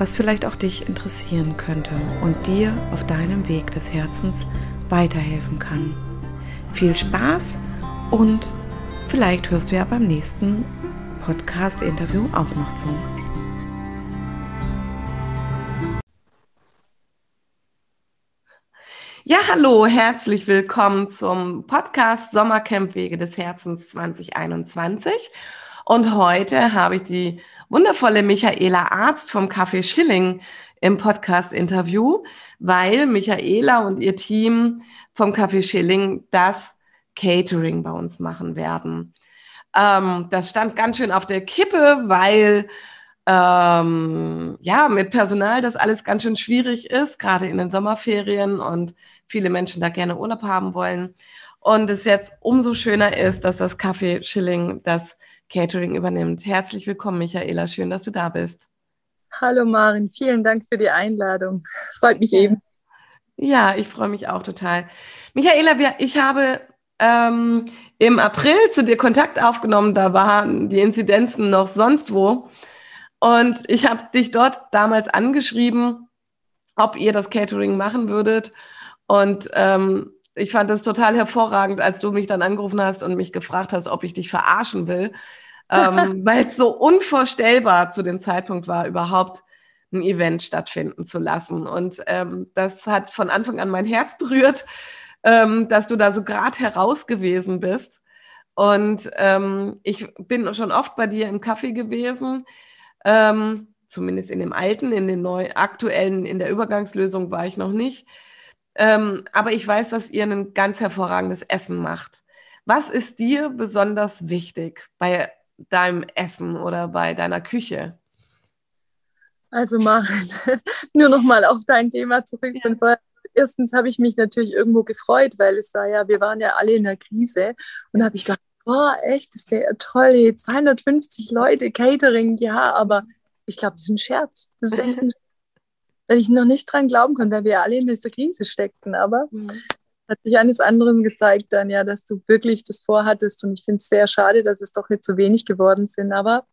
was vielleicht auch dich interessieren könnte und dir auf deinem Weg des Herzens weiterhelfen kann. Viel Spaß und vielleicht hörst du ja beim nächsten Podcast-Interview auch noch zu. Ja, hallo, herzlich willkommen zum Podcast Sommercamp Wege des Herzens 2021. Und heute habe ich die wundervolle Michaela Arzt vom Café Schilling im Podcast-Interview, weil Michaela und ihr Team vom Café Schilling das Catering bei uns machen werden. Ähm, das stand ganz schön auf der Kippe, weil ähm, ja mit Personal das alles ganz schön schwierig ist, gerade in den Sommerferien und viele Menschen da gerne Urlaub haben wollen. Und es jetzt umso schöner ist, dass das Café Schilling das Catering übernimmt. Herzlich willkommen, Michaela. Schön, dass du da bist. Hallo Marin, vielen Dank für die Einladung. Freut mich eben. Ja, ich freue mich auch total. Michaela, ich habe ähm, im April zu dir Kontakt aufgenommen. Da waren die Inzidenzen noch sonst wo. Und ich habe dich dort damals angeschrieben, ob ihr das Catering machen würdet. Und ähm, ich fand das total hervorragend, als du mich dann angerufen hast und mich gefragt hast, ob ich dich verarschen will, ähm, weil es so unvorstellbar zu dem Zeitpunkt war, überhaupt ein Event stattfinden zu lassen. Und ähm, das hat von Anfang an mein Herz berührt, ähm, dass du da so gerade heraus gewesen bist. Und ähm, ich bin schon oft bei dir im Kaffee gewesen, ähm, zumindest in dem alten, in dem neu aktuellen, in der Übergangslösung war ich noch nicht. Ähm, aber ich weiß, dass ihr ein ganz hervorragendes Essen macht. Was ist dir besonders wichtig bei deinem Essen oder bei deiner Küche? Also Maren, nur noch mal auf dein Thema zurück. Ja. Erstens habe ich mich natürlich irgendwo gefreut, weil es war ja, wir waren ja alle in der Krise und habe ich gedacht, boah, echt, das wäre toll, 250 Leute, Catering, ja, aber ich glaube, das ist ein Scherz. Das ist echt ein weil ich noch nicht dran glauben konnte, weil wir alle in dieser Krise steckten. Aber mhm. Hat sich eines anderen gezeigt dann ja, dass du wirklich das vorhattest. Und ich finde es sehr schade, dass es doch nicht so wenig geworden sind. Aber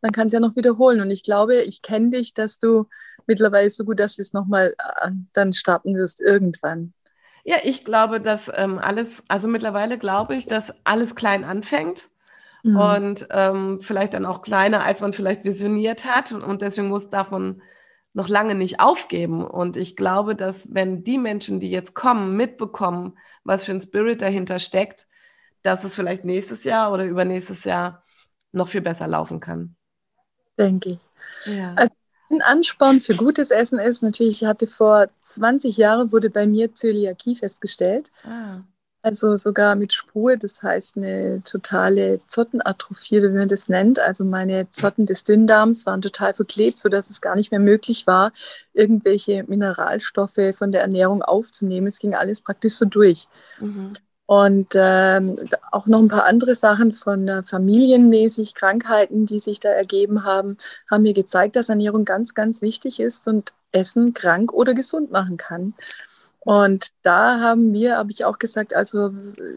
man kann es ja noch wiederholen. Und ich glaube, ich kenne dich, dass du mittlerweile so gut, dass du es nochmal äh, dann starten wirst irgendwann. Ja, ich glaube, dass ähm, alles, also mittlerweile glaube ich, dass alles klein anfängt. Mhm. Und ähm, vielleicht dann auch kleiner, als man vielleicht visioniert hat. Und, deswegen muss, darf man noch lange nicht aufgeben. Und ich glaube, dass wenn die Menschen, die jetzt kommen, mitbekommen, was für ein Spirit dahinter steckt, dass es vielleicht nächstes Jahr oder übernächstes Jahr noch viel besser laufen kann. Denke ich. Ja. Also ein Ansporn für gutes Essen ist natürlich, ich hatte vor 20 Jahren, wurde bei mir Zöliakie festgestellt. Ah. Also sogar mit Spur, das heißt eine totale Zottenatrophie, wie man das nennt. Also meine Zotten des Dünndarms waren total verklebt, sodass es gar nicht mehr möglich war, irgendwelche Mineralstoffe von der Ernährung aufzunehmen. Es ging alles praktisch so durch. Mhm. Und ähm, auch noch ein paar andere Sachen von äh, familienmäßig Krankheiten, die sich da ergeben haben, haben mir gezeigt, dass Ernährung ganz, ganz wichtig ist und Essen krank oder gesund machen kann. Und da haben wir, habe ich auch gesagt, also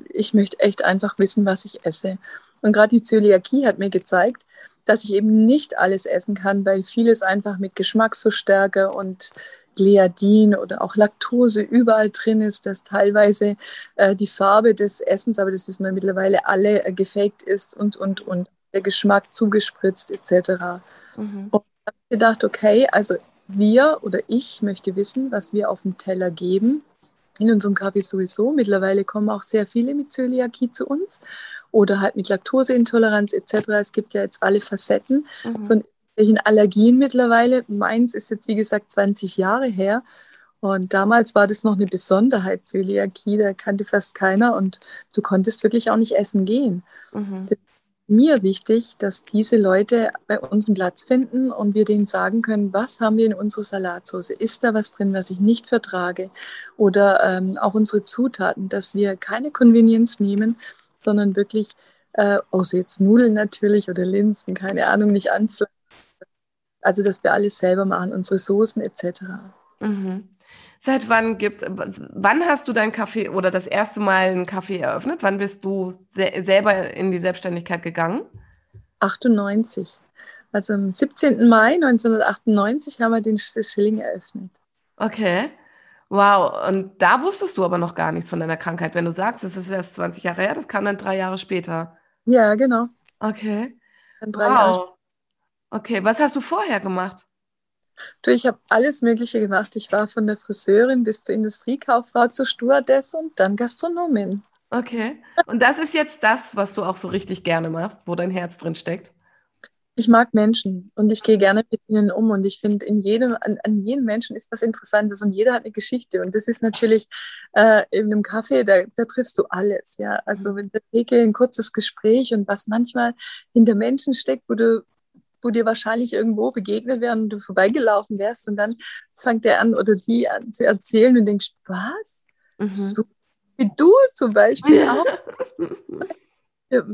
ich möchte echt einfach wissen, was ich esse. Und gerade die Zöliakie hat mir gezeigt, dass ich eben nicht alles essen kann, weil vieles einfach mit Geschmacksverstärker und Gliadin oder auch Laktose überall drin ist, dass teilweise äh, die Farbe des Essens, aber das wissen wir mittlerweile alle, äh, gefaked ist und, und, und der Geschmack zugespritzt etc. Mhm. Und ich habe gedacht, okay, also wir oder ich möchte wissen, was wir auf dem Teller geben. In unserem Kaffee sowieso. Mittlerweile kommen auch sehr viele mit Zöliakie zu uns oder halt mit Laktoseintoleranz etc. Es gibt ja jetzt alle Facetten mhm. von welchen Allergien mittlerweile. Meins ist jetzt, wie gesagt, 20 Jahre her. Und damals war das noch eine Besonderheit, Zöliakie, da kannte fast keiner und du konntest wirklich auch nicht essen gehen. Mhm. Das mir wichtig, dass diese Leute bei uns einen Platz finden und wir denen sagen können, was haben wir in unserer Salatsauce? Ist da was drin, was ich nicht vertrage? Oder ähm, auch unsere Zutaten, dass wir keine Convenience nehmen, sondern wirklich, äh, außer jetzt Nudeln natürlich oder Linsen, keine Ahnung, nicht anpflanzen. Also, dass wir alles selber machen, unsere Soßen etc. Mhm. Seit wann gibt, wann hast du dein Kaffee oder das erste Mal einen Kaffee eröffnet? Wann bist du se selber in die Selbstständigkeit gegangen? 98. Also am 17. Mai 1998 haben wir den Schilling eröffnet. Okay. Wow. Und da wusstest du aber noch gar nichts von deiner Krankheit. Wenn du sagst, es ist erst 20 Jahre her, das kam dann drei Jahre später. Ja, genau. Okay. Dann drei wow. Jahre. Okay. Was hast du vorher gemacht? Du, ich habe alles Mögliche gemacht. Ich war von der Friseurin bis zur Industriekauffrau zur Stewardess und dann Gastronomin. Okay. Und das ist jetzt das, was du auch so richtig gerne machst, wo dein Herz drin steckt? Ich mag Menschen und ich gehe gerne mit ihnen um und ich finde, in jedem, an, an, jedem Menschen ist was Interessantes und jeder hat eine Geschichte und das ist natürlich äh, in einem Café, da, da triffst du alles, ja. Also mit mhm. der Theke ein kurzes Gespräch und was manchmal hinter Menschen steckt, wo du wo dir wahrscheinlich irgendwo begegnet wären und du vorbeigelaufen wärst und dann fängt er an oder die an zu erzählen und denkst, was? Mhm. So wie du zum Beispiel auch.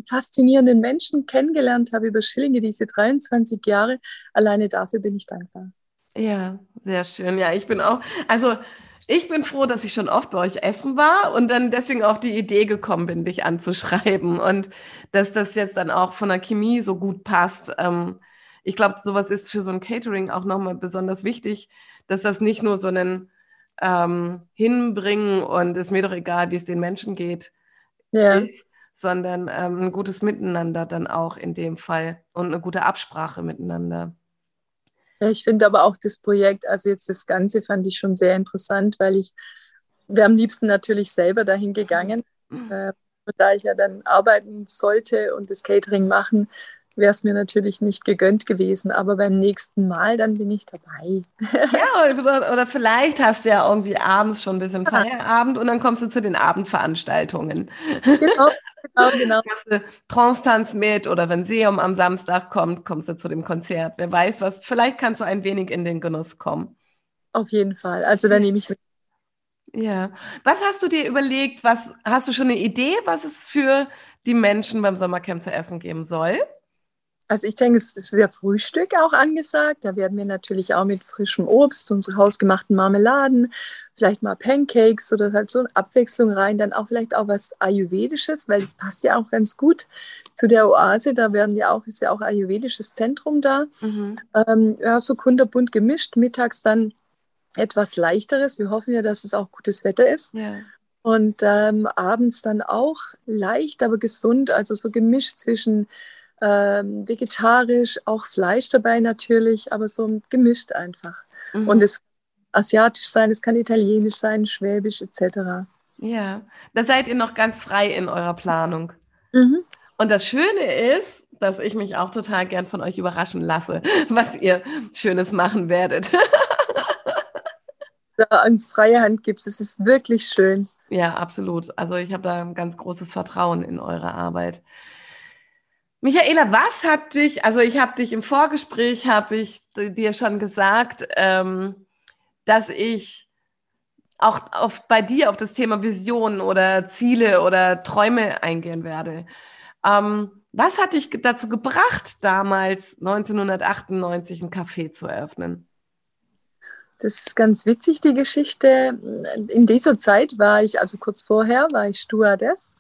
faszinierenden Menschen kennengelernt habe über Schillinge, diese 23 Jahre. Alleine dafür bin ich dankbar. Ja, sehr schön. Ja, ich bin auch, also ich bin froh, dass ich schon oft bei euch essen war und dann deswegen auf die Idee gekommen bin, dich anzuschreiben und dass das jetzt dann auch von der Chemie so gut passt. Ähm, ich glaube, sowas ist für so ein Catering auch nochmal besonders wichtig, dass das nicht nur so ein ähm, Hinbringen und ist mir doch egal, wie es den Menschen geht, ja. ist, sondern ähm, ein gutes Miteinander dann auch in dem Fall und eine gute Absprache miteinander. Ja, ich finde aber auch das Projekt, also jetzt das Ganze fand ich schon sehr interessant, weil ich wäre am liebsten natürlich selber dahin gegangen. Mhm. Äh, da ich ja dann arbeiten sollte und das Catering machen, wäre es mir natürlich nicht gegönnt gewesen, aber beim nächsten Mal, dann bin ich dabei. ja, oder, oder vielleicht hast du ja irgendwie abends schon ein bisschen ja. Feierabend und dann kommst du zu den Abendveranstaltungen. Genau, genau, genau. Trance-Tanz mit oder wenn Seum am Samstag kommt, kommst du zu dem Konzert. Wer weiß was, vielleicht kannst du ein wenig in den Genuss kommen. Auf jeden Fall, also da nehme ich mit. Ja. Was hast du dir überlegt? Was hast du schon eine Idee, was es für die Menschen beim Sommercamp zu essen geben soll? Also ich denke, es ist ja Frühstück auch angesagt. Da werden wir natürlich auch mit frischem Obst, unsere hausgemachten Marmeladen, vielleicht mal Pancakes oder halt so eine Abwechslung rein. Dann auch vielleicht auch was Ayurvedisches, weil es passt ja auch ganz gut zu der Oase. Da werden ja auch, ist ja auch Ayurvedisches Zentrum da. Mhm. Ähm, ja, so kunterbunt gemischt. Mittags dann etwas leichteres. Wir hoffen ja, dass es auch gutes Wetter ist. Ja. Und ähm, abends dann auch leicht, aber gesund. Also so gemischt zwischen ähm, vegetarisch, auch Fleisch dabei natürlich, aber so gemischt einfach. Mhm. Und es kann asiatisch sein, es kann italienisch sein, schwäbisch etc. Ja, da seid ihr noch ganz frei in eurer Planung. Mhm. Und das Schöne ist, dass ich mich auch total gern von euch überraschen lasse, was ihr Schönes machen werdet. da uns freie Hand gibt, es ist wirklich schön. Ja, absolut. Also ich habe da ein ganz großes Vertrauen in eure Arbeit. Michaela, was hat dich, also ich habe dich im Vorgespräch, habe ich dir schon gesagt, ähm, dass ich auch auf, bei dir auf das Thema Visionen oder Ziele oder Träume eingehen werde. Ähm, was hat dich dazu gebracht, damals 1998 ein Café zu eröffnen? Das ist ganz witzig, die Geschichte. In dieser Zeit war ich, also kurz vorher, war ich Stewardess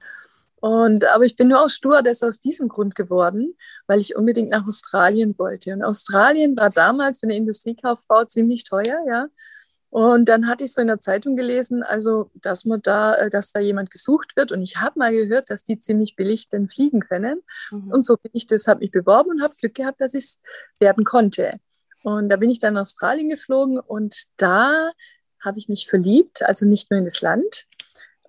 und, aber ich bin nur auch Stewardess aus diesem Grund geworden, weil ich unbedingt nach Australien wollte. Und Australien war damals für eine Industriekauffrau ziemlich teuer, ja. Und dann hatte ich so in der Zeitung gelesen, also dass man da, äh, dass da jemand gesucht wird. Und ich habe mal gehört, dass die ziemlich billig denn fliegen können. Mhm. Und so bin ich das, habe mich beworben und habe Glück gehabt, dass ich es werden konnte. Und da bin ich dann nach Australien geflogen und da habe ich mich verliebt, also nicht nur in das Land,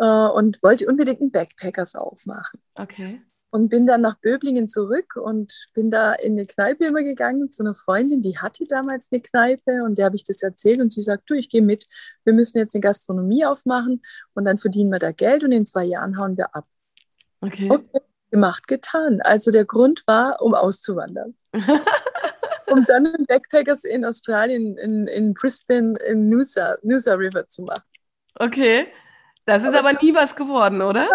äh, und wollte unbedingt einen Backpackers aufmachen. Okay. und bin dann nach Böblingen zurück und bin da in eine Kneipe immer gegangen zu einer Freundin, die hatte damals eine Kneipe und der habe ich das erzählt und sie sagt, du, ich gehe mit, wir müssen jetzt eine Gastronomie aufmachen und dann verdienen wir da Geld und in zwei Jahren hauen wir ab. Okay. okay gemacht, getan. Also der Grund war, um auszuwandern. um dann einen Backpackers in Australien, in, in Brisbane, im Noosa, Noosa River zu machen. Okay. Das ist aber, aber nie was geworden, oder?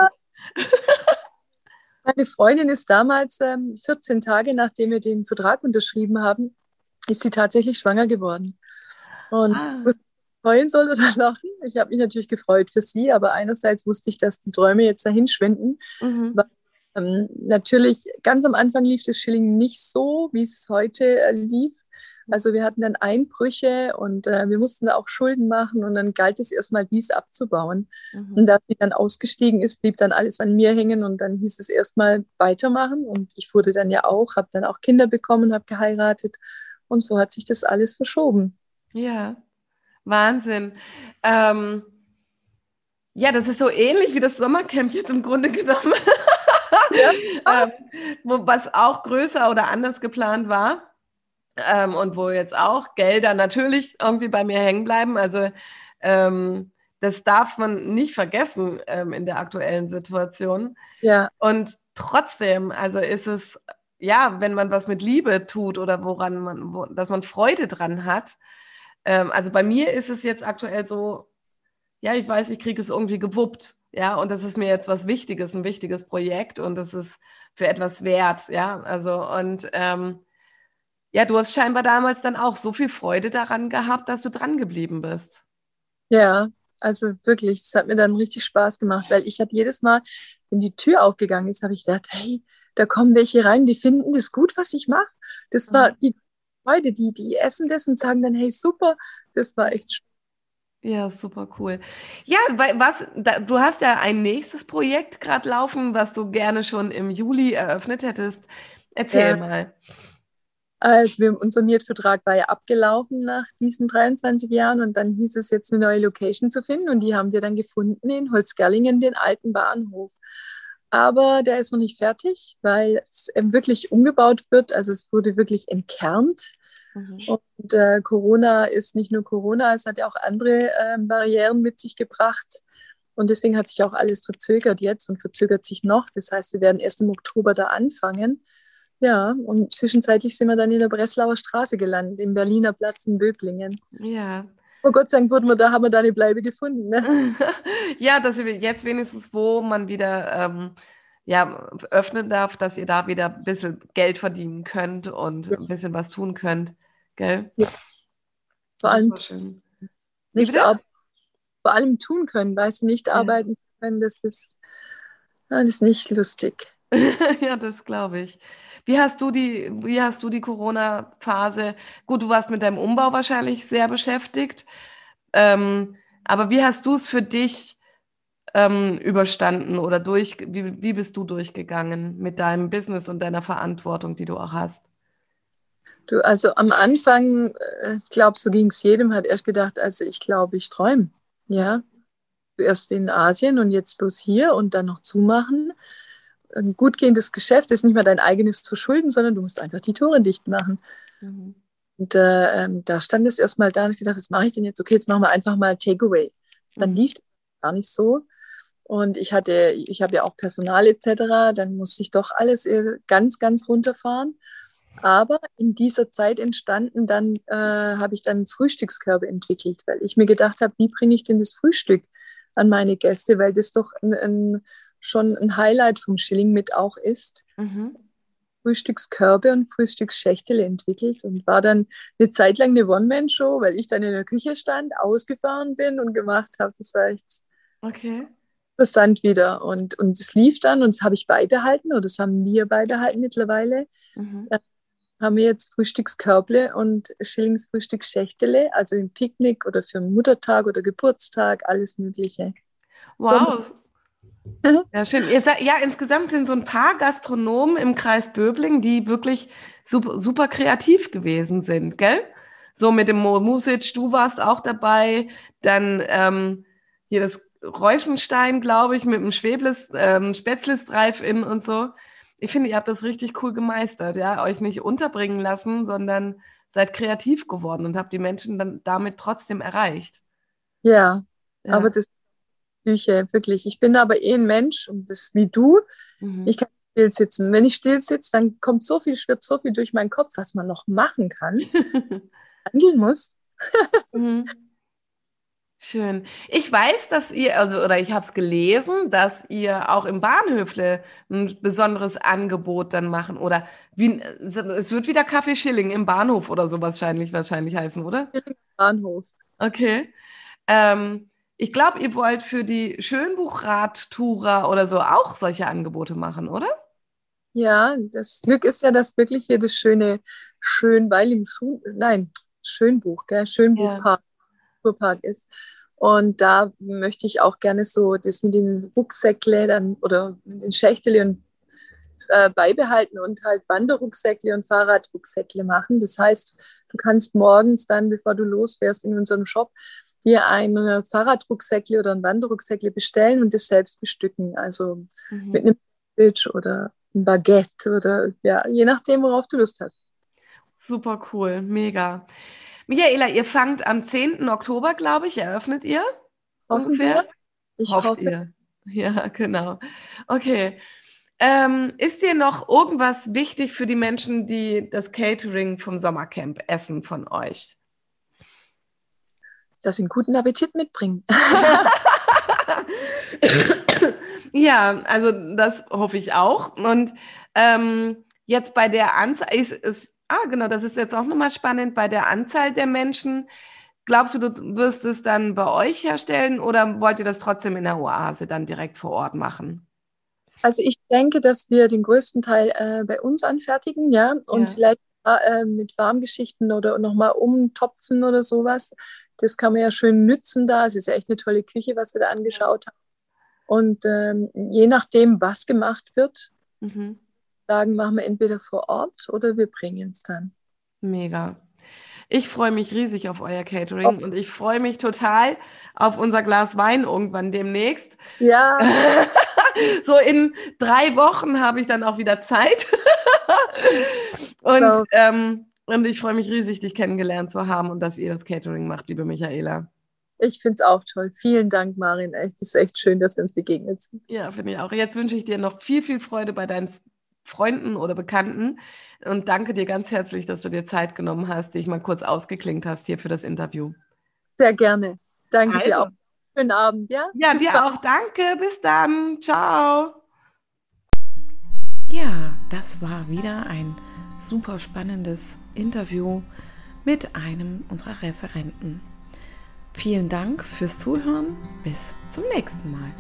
Meine Freundin ist damals, ähm, 14 Tage nachdem wir den Vertrag unterschrieben haben, ist sie tatsächlich schwanger geworden. Und ah. freuen soll oder lachen. Ich habe mich natürlich gefreut für sie, aber einerseits wusste ich, dass die Träume jetzt dahin schwinden. Mhm. Weil, ähm, natürlich, ganz am Anfang lief das Schilling nicht so, wie es heute äh, lief. Also wir hatten dann Einbrüche und äh, wir mussten da auch Schulden machen und dann galt es erstmal, dies abzubauen. Mhm. Und da sie dann ausgestiegen ist, blieb dann alles an mir hängen und dann hieß es erstmal weitermachen und ich wurde dann ja auch, habe dann auch Kinder bekommen, habe geheiratet und so hat sich das alles verschoben. Ja, Wahnsinn. Ähm, ja, das ist so ähnlich wie das Sommercamp jetzt im Grunde genommen. Ja. ähm, was auch größer oder anders geplant war ähm, und wo jetzt auch Gelder natürlich irgendwie bei mir hängen bleiben. Also ähm, das darf man nicht vergessen ähm, in der aktuellen Situation. Ja. Und trotzdem, also ist es, ja, wenn man was mit Liebe tut oder woran man, wo, dass man Freude dran hat. Ähm, also bei mir ist es jetzt aktuell so, ja, ich weiß, ich kriege es irgendwie gewuppt. Ja, und das ist mir jetzt was Wichtiges, ein wichtiges Projekt und das ist für etwas wert. Ja, also und ähm, ja, du hast scheinbar damals dann auch so viel Freude daran gehabt, dass du dran geblieben bist. Ja, also wirklich, es hat mir dann richtig Spaß gemacht, weil ich habe jedes Mal, wenn die Tür aufgegangen ist, habe ich gedacht, hey, da kommen welche rein, die finden das gut, was ich mache. Das war mhm. die Freude, die, die essen das und sagen dann, hey, super, das war echt schön. Ja, super cool. Ja, was, da, du hast ja ein nächstes Projekt gerade laufen, was du gerne schon im Juli eröffnet hättest. Erzähl ja. mal. Also wir, unser Mietvertrag war ja abgelaufen nach diesen 23 Jahren und dann hieß es jetzt eine neue Location zu finden und die haben wir dann gefunden in Holzgerlingen, den alten Bahnhof. Aber der ist noch nicht fertig, weil es wirklich umgebaut wird. Also es wurde wirklich entkernt. Mhm. Und äh, Corona ist nicht nur Corona, es hat ja auch andere äh, Barrieren mit sich gebracht. Und deswegen hat sich auch alles verzögert jetzt und verzögert sich noch. Das heißt, wir werden erst im Oktober da anfangen. Ja, und zwischenzeitlich sind wir dann in der Breslauer Straße gelandet, im Berliner Platz in Böblingen. Ja. Oh Gott sei Dank wurden wir da, haben wir da eine Bleibe gefunden. Ne? ja, dass wir jetzt wenigstens, wo man wieder ähm, ja, öffnen darf, dass ihr da wieder ein bisschen Geld verdienen könnt und ja. ein bisschen was tun könnt. Gell? Ja. Vor allem nicht vor allem tun können, weißt du, nicht ja. arbeiten können, das ist, das ist nicht lustig. ja, das glaube ich. Wie hast du die, wie hast du die Corona-Phase? Gut, du warst mit deinem Umbau wahrscheinlich sehr beschäftigt. Ähm, aber wie hast du es für dich ähm, überstanden oder durch, wie, wie bist du durchgegangen mit deinem Business und deiner Verantwortung, die du auch hast? Du, also am Anfang, äh, glaube so ging es jedem, hat erst gedacht, also ich glaube, ich träume. Ja. Zuerst in Asien und jetzt bloß hier und dann noch zumachen ein gut gehendes Geschäft ist nicht mehr dein eigenes zu schulden, sondern du musst einfach die Tore dicht machen. Mhm. Und äh, ähm, da stand es erstmal da und ich gedacht, was mache ich denn jetzt? Okay, jetzt machen wir einfach mal Takeaway. Dann mhm. lief es gar nicht so. Und ich hatte, ich habe ja auch Personal etc., dann musste ich doch alles äh, ganz, ganz runterfahren. Aber in dieser Zeit entstanden dann, äh, habe ich dann Frühstückskörbe entwickelt, weil ich mir gedacht habe, wie bringe ich denn das Frühstück an meine Gäste, weil das doch ein, ein schon ein Highlight vom Schilling mit auch ist. Mhm. Frühstückskörbe und Frühstücksschächtele entwickelt und war dann eine Zeit lang eine One-Man-Show, weil ich dann in der Küche stand, ausgefahren bin und gemacht habe. Das war echt okay. interessant wieder. Und, und es lief dann und das habe ich beibehalten oder das haben wir beibehalten mittlerweile. Mhm. Dann haben wir jetzt Frühstückskörble und Schillings Frühstücksschächtele, also im Picknick oder für Muttertag oder Geburtstag, alles Mögliche. Wow, ja, schön. Ja, insgesamt sind so ein paar Gastronomen im Kreis Böbling, die wirklich super, super kreativ gewesen sind, gell? So mit dem Music, du warst auch dabei. Dann ähm, hier das Reusenstein, glaube ich, mit dem Schweblis, ähm, Spätzlis Drive-In und so. ich finde, ihr habt das richtig cool gemeistert, ja, euch nicht unterbringen lassen, sondern seid kreativ geworden und habt die Menschen dann damit trotzdem erreicht. Ja, ja. aber das Psyche, wirklich. Ich bin aber eh ein Mensch und das wie du. Mhm. Ich kann still sitzen. Wenn ich still sitze, dann kommt so viel, schwirrt so viel durch meinen Kopf, was man noch machen kann. Handeln muss. mhm. Schön. Ich weiß, dass ihr, also, oder ich habe es gelesen, dass ihr auch im Bahnhöfle ein besonderes Angebot dann machen. Oder wie, es wird wieder Kaffee Schilling im Bahnhof oder so wahrscheinlich, wahrscheinlich heißen, oder? Bahnhof. Okay. Ähm, ich glaube, ihr wollt für die Schönbuchradtourer oder so auch solche Angebote machen, oder? Ja, das Glück ist ja, dass wirklich hier das schöne Schönweil im Schuh, nein, Schönbuch, gell? Schönbuchpark ja. ist. Und da möchte ich auch gerne so das mit den Rucksäckle dann oder mit den Schächtele und äh, beibehalten und halt Wanderrucksäckle und Fahrradrucksäckle machen. Das heißt, du kannst morgens dann, bevor du losfährst in unserem Shop, dir ein Fahrradrucksäckle oder ein Wanderrucksäckle bestellen und das selbst bestücken. Also mhm. mit einem Sandwich oder ein Baguette oder ja, je nachdem, worauf du Lust hast. Super cool, mega. Michaela, ihr fangt am 10. Oktober, glaube ich, eröffnet ihr? Hoffen wir. Ich Hofft hoffe. Ihr. Ja, genau. Okay. Ähm, ist dir noch irgendwas wichtig für die Menschen, die das Catering vom Sommercamp essen von euch? Dass sie einen guten Appetit mitbringen. ja, also das hoffe ich auch. Und ähm, jetzt bei der Anzahl ist, ist, ah genau, das ist jetzt auch nochmal spannend, bei der Anzahl der Menschen. Glaubst du, du wirst es dann bei euch herstellen oder wollt ihr das trotzdem in der Oase dann direkt vor Ort machen? Also ich denke, dass wir den größten Teil äh, bei uns anfertigen, ja, und ja. vielleicht äh, mit Warmgeschichten oder nochmal umtopfen oder sowas. Das kann man ja schön nützen da. Es ist ja echt eine tolle Küche, was wir da angeschaut haben. Und ähm, je nachdem, was gemacht wird, mhm. sagen, machen wir entweder vor Ort oder wir bringen es dann. Mega. Ich freue mich riesig auf euer Catering oh. und ich freue mich total auf unser Glas Wein irgendwann demnächst. Ja. so in drei Wochen habe ich dann auch wieder Zeit. und, so. ähm, und ich freue mich riesig, dich kennengelernt zu haben und dass ihr das Catering macht, liebe Michaela. Ich finde es auch toll. Vielen Dank, Marin. Echt, es ist echt schön, dass wir uns begegnet sind. Ja, finde ich auch. Jetzt wünsche ich dir noch viel, viel Freude bei deinen Freunden oder Bekannten und danke dir ganz herzlich, dass du dir Zeit genommen hast, dich mal kurz ausgeklingt hast hier für das Interview. Sehr gerne. Danke also. dir auch. Schönen Abend, ja? Ja, Bis dir bald. auch. Danke. Bis dann. Ciao. Ja, das war wieder ein super spannendes Interview mit einem unserer Referenten. Vielen Dank fürs Zuhören. Bis zum nächsten Mal.